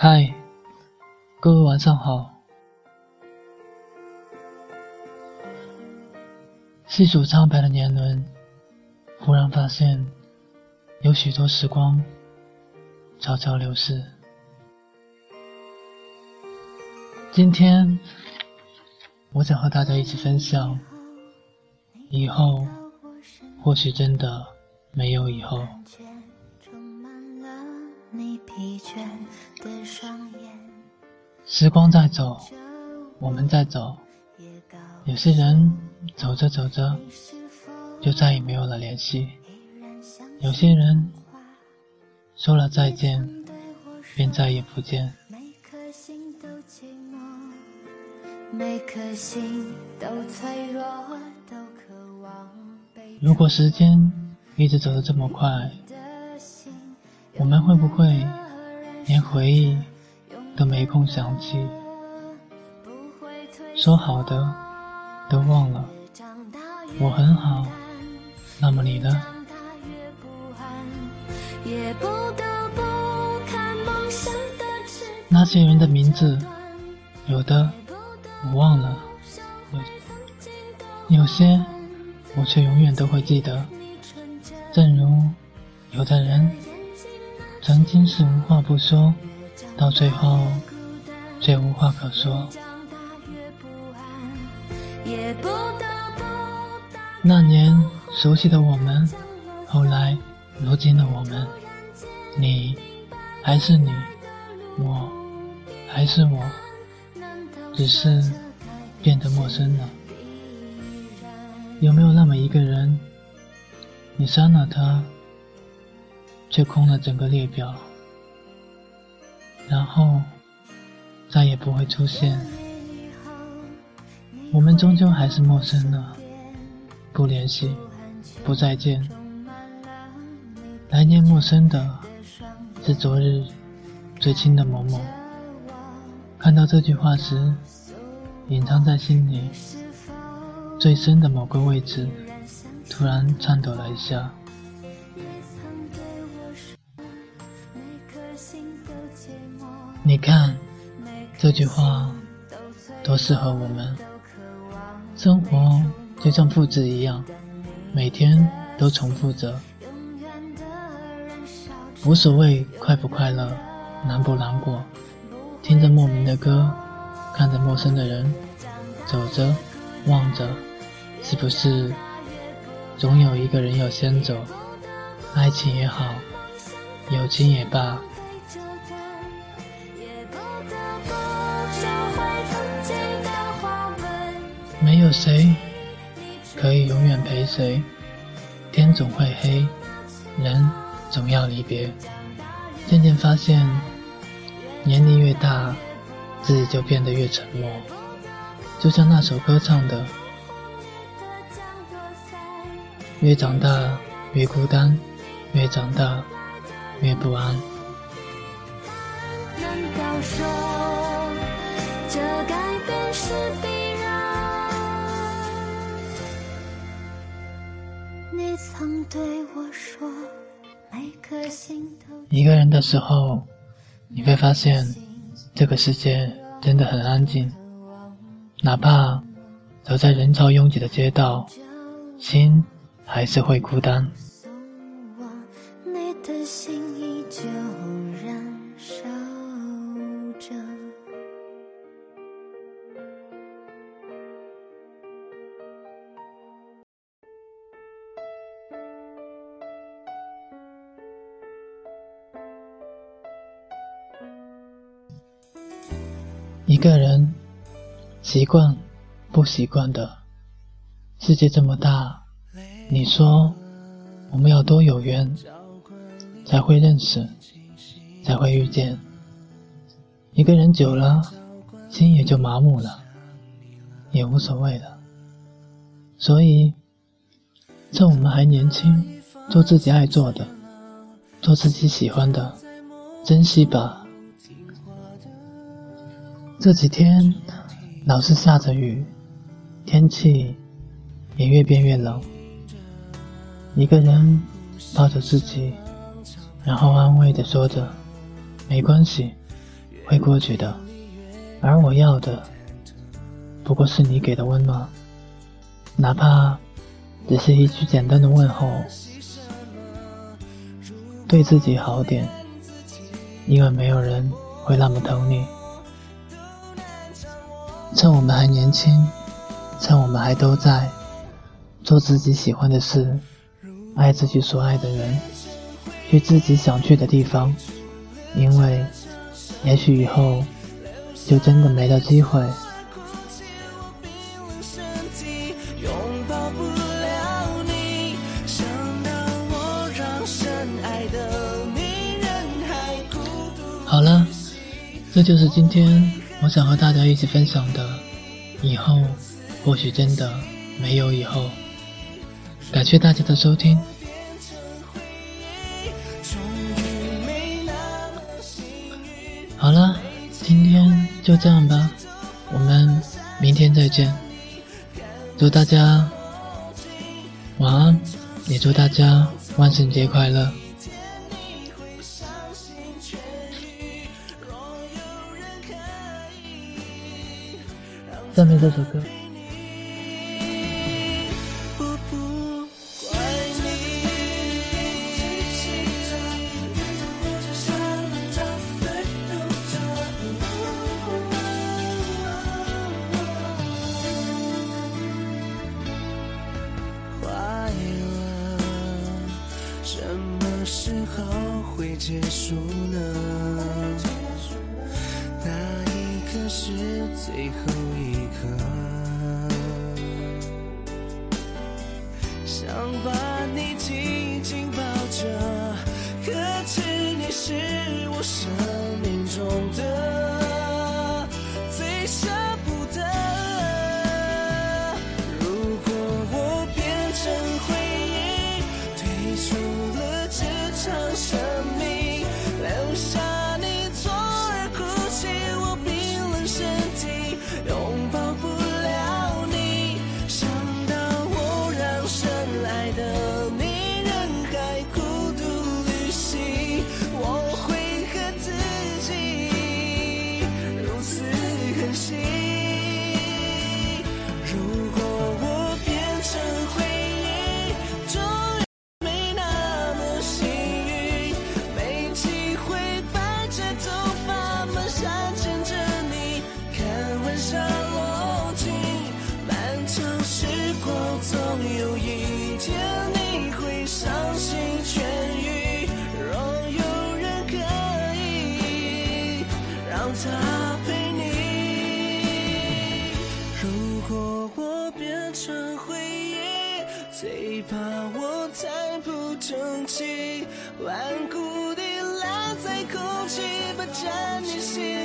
嗨，各位晚上好。细数苍白的年轮，忽然发现有许多时光悄悄流逝。今天，我想和大家一起分享，以后或许真的没有以后。时光在走，我们在走。有些人走着走着，就再也没有了联系；有些人说了再见，便再也不见。如果时间一直走得这么快，我们会不会连回忆？都没空想起，说好的都忘了。我很好，那么你呢？那些人的名字，有的我忘了，有些我却永远都会记得。正如有的人，曾经是无话不说。到最后，却无话可说。那年熟悉的我们，后来如今的我们，你还是你，我还是我，只是变得陌生了。有没有那么一个人，你删了他，却空了整个列表？然后再也不会出现，我们终究还是陌生了，不联系，不再见。来年陌生的是昨日最亲的某某。看到这句话时，隐藏在心里最深的某个位置，突然颤抖了一下。你看，这句话多适合我们。生活就像复制一样，每天都重复着。无所谓快不快乐，难不难过，听着莫名的歌，看着陌生的人，走着，望着，是不是总有一个人要先走？爱情也好，友情也罢。没有谁可以永远陪谁，天总会黑，人总要离别。渐渐发现，年龄越大，自己就变得越沉默。就像那首歌唱的：“越长大越孤单，越长大越不安。”难道说这改变是一个人的时候，你会发现这个世界真的很安静。哪怕走在人潮拥挤的街道，心还是会孤单。一一个人习惯不习惯的世界这么大，你说我们要多有缘才会认识，才会遇见。一个人久了，心也就麻木了，也无所谓了。所以，趁我们还年轻，做自己爱做的，做自己喜欢的，珍惜吧。这几天老是下着雨，天气也越变越冷。一个人抱着自己，然后安慰的说着：“没关系，会过去的，而我要的不过是你给的温暖，哪怕只是一句简单的问候。对自己好点，因为没有人会那么疼你。趁我们还年轻，趁我们还都在，做自己喜欢的事，爱自己所爱的人，去自己想去的地方，因为也许以后就真的没了机会。好了，这就是今天我想和大家一起分享的。以后或许真的没有以后。感谢大家的收听。好了，今天就这样吧，我们明天再见。祝大家晚安，也祝大家万圣节快乐。下面这首歌。快乐什么时候会结束呢？是最后一刻，想把让他陪你。如果我变成回忆，最怕我太不争气，顽固地赖在空气，霸占你心。